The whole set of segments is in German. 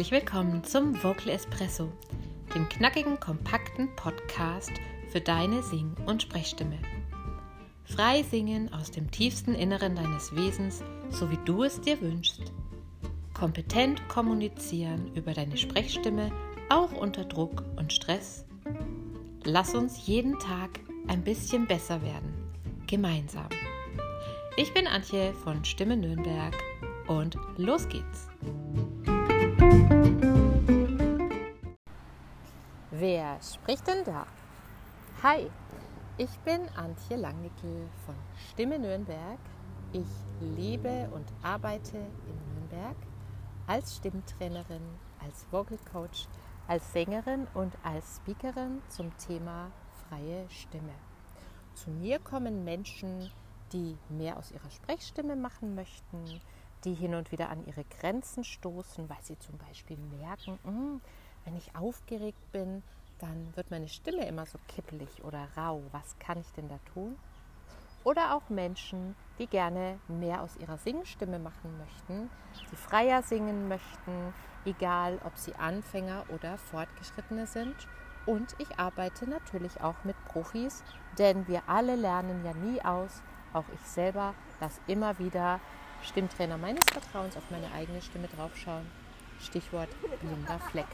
Herzlich willkommen zum Vocal Espresso, dem knackigen, kompakten Podcast für deine Sing- und Sprechstimme. Frei singen aus dem tiefsten Inneren deines Wesens, so wie du es dir wünschst. Kompetent kommunizieren über deine Sprechstimme, auch unter Druck und Stress. Lass uns jeden Tag ein bisschen besser werden, gemeinsam. Ich bin Antje von Stimme Nürnberg und los geht's. Wer spricht denn da? Hi, ich bin Antje Langnickel von Stimme Nürnberg. Ich lebe und arbeite in Nürnberg als Stimmtrainerin, als Vocal Coach, als Sängerin und als Speakerin zum Thema freie Stimme. Zu mir kommen Menschen, die mehr aus ihrer Sprechstimme machen möchten, die hin und wieder an ihre Grenzen stoßen, weil sie zum Beispiel merken, hm, wenn ich aufgeregt bin, dann wird meine Stimme immer so kippelig oder rau. Was kann ich denn da tun? Oder auch Menschen, die gerne mehr aus ihrer Singstimme machen möchten, die freier singen möchten, egal ob sie Anfänger oder Fortgeschrittene sind. Und ich arbeite natürlich auch mit Profis, denn wir alle lernen ja nie aus, auch ich selber, dass immer wieder Stimmtrainer meines Vertrauens auf meine eigene Stimme draufschauen. Stichwort blinder Fleck.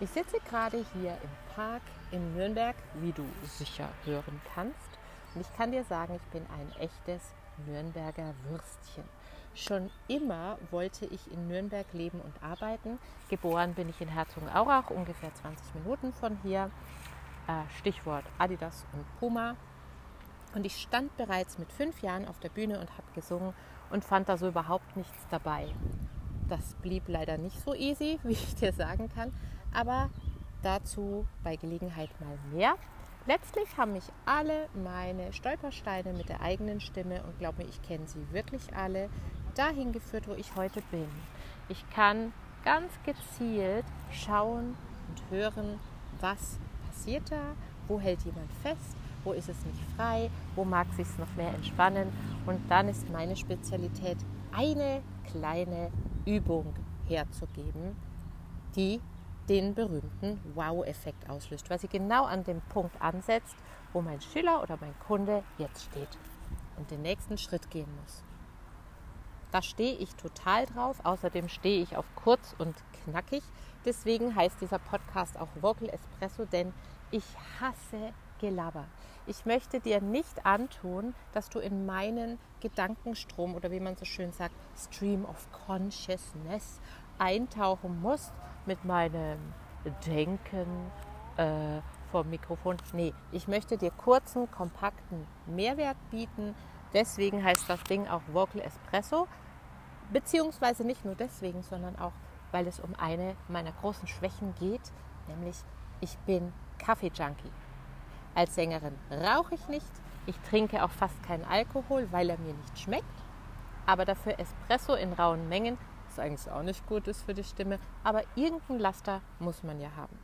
Ich sitze gerade hier im Park in Nürnberg, wie du sicher hören kannst. Und ich kann dir sagen, ich bin ein echtes Nürnberger Würstchen. Schon immer wollte ich in Nürnberg leben und arbeiten. Geboren bin ich in Herzogenaurach, ungefähr 20 Minuten von hier. Äh, Stichwort Adidas und Puma. Und ich stand bereits mit fünf Jahren auf der Bühne und habe gesungen und fand da so überhaupt nichts dabei. Das blieb leider nicht so easy, wie ich dir sagen kann, aber dazu bei Gelegenheit mal mehr. Letztlich haben mich alle meine Stolpersteine mit der eigenen Stimme, und glaub mir, ich kenne sie wirklich alle, dahin geführt, wo ich heute bin. Ich kann ganz gezielt schauen und hören, was passiert da, wo hält jemand fest, wo ist es nicht frei, wo mag es sich noch mehr entspannen. Und dann ist meine Spezialität, eine kleine Übung herzugeben, die den berühmten Wow-Effekt auslöst, weil sie genau an dem Punkt ansetzt, wo mein Schüler oder mein Kunde jetzt steht und den nächsten Schritt gehen muss. Da stehe ich total drauf. Außerdem stehe ich auf kurz und knackig. Deswegen heißt dieser Podcast auch Vocal Espresso, denn ich hasse Gelaber. Ich möchte dir nicht antun, dass du in meinen Gedankenstrom oder wie man so schön sagt, Stream of Consciousness eintauchen musst mit meinem Denken äh, vom Mikrofon. Nee, ich möchte dir kurzen, kompakten Mehrwert bieten. Deswegen heißt das Ding auch Vocal Espresso. Beziehungsweise nicht nur deswegen, sondern auch, weil es um eine meiner großen Schwächen geht, nämlich ich bin Kaffee-Junkie. Als Sängerin rauche ich nicht. Ich trinke auch fast keinen Alkohol, weil er mir nicht schmeckt. Aber dafür Espresso in rauen Mengen, was eigentlich auch nicht gut ist für die Stimme. Aber irgendein Laster muss man ja haben.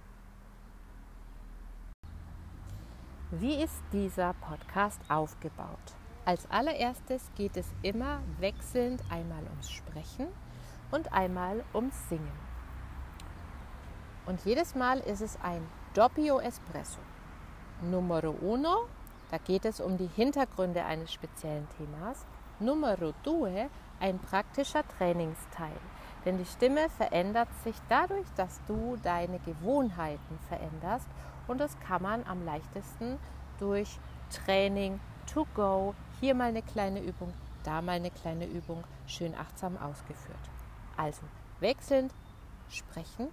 Wie ist dieser Podcast aufgebaut? Als allererstes geht es immer wechselnd einmal ums Sprechen und einmal ums Singen. Und jedes Mal ist es ein Doppio Espresso. Numero uno, da geht es um die Hintergründe eines speziellen Themas. Numero due, ein praktischer Trainingsteil. Denn die Stimme verändert sich dadurch, dass du deine Gewohnheiten veränderst. Und das kann man am leichtesten durch Training to go. Hier mal eine kleine Übung, da mal eine kleine Übung, schön achtsam ausgeführt. Also wechselnd sprechen,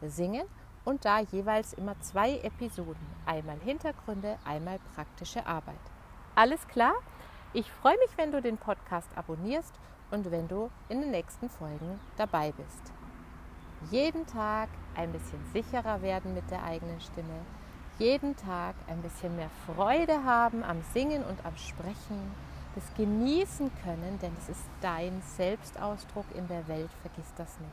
singen und da jeweils immer zwei Episoden. Einmal Hintergründe, einmal praktische Arbeit. Alles klar? Ich freue mich, wenn du den Podcast abonnierst und wenn du in den nächsten Folgen dabei bist. Jeden Tag ein bisschen sicherer werden mit der eigenen Stimme. Jeden Tag ein bisschen mehr Freude haben am Singen und am Sprechen. Das genießen können, denn es ist dein Selbstausdruck in der Welt. Vergiss das nicht.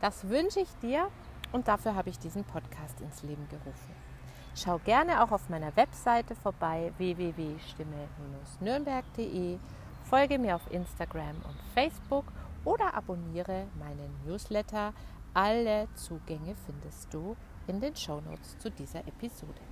Das wünsche ich dir und dafür habe ich diesen Podcast ins Leben gerufen. Schau gerne auch auf meiner Webseite vorbei www.stimme-nürnberg.de. Folge mir auf Instagram und Facebook oder abonniere meinen Newsletter. Alle Zugänge findest du in den Shownotes zu dieser Episode.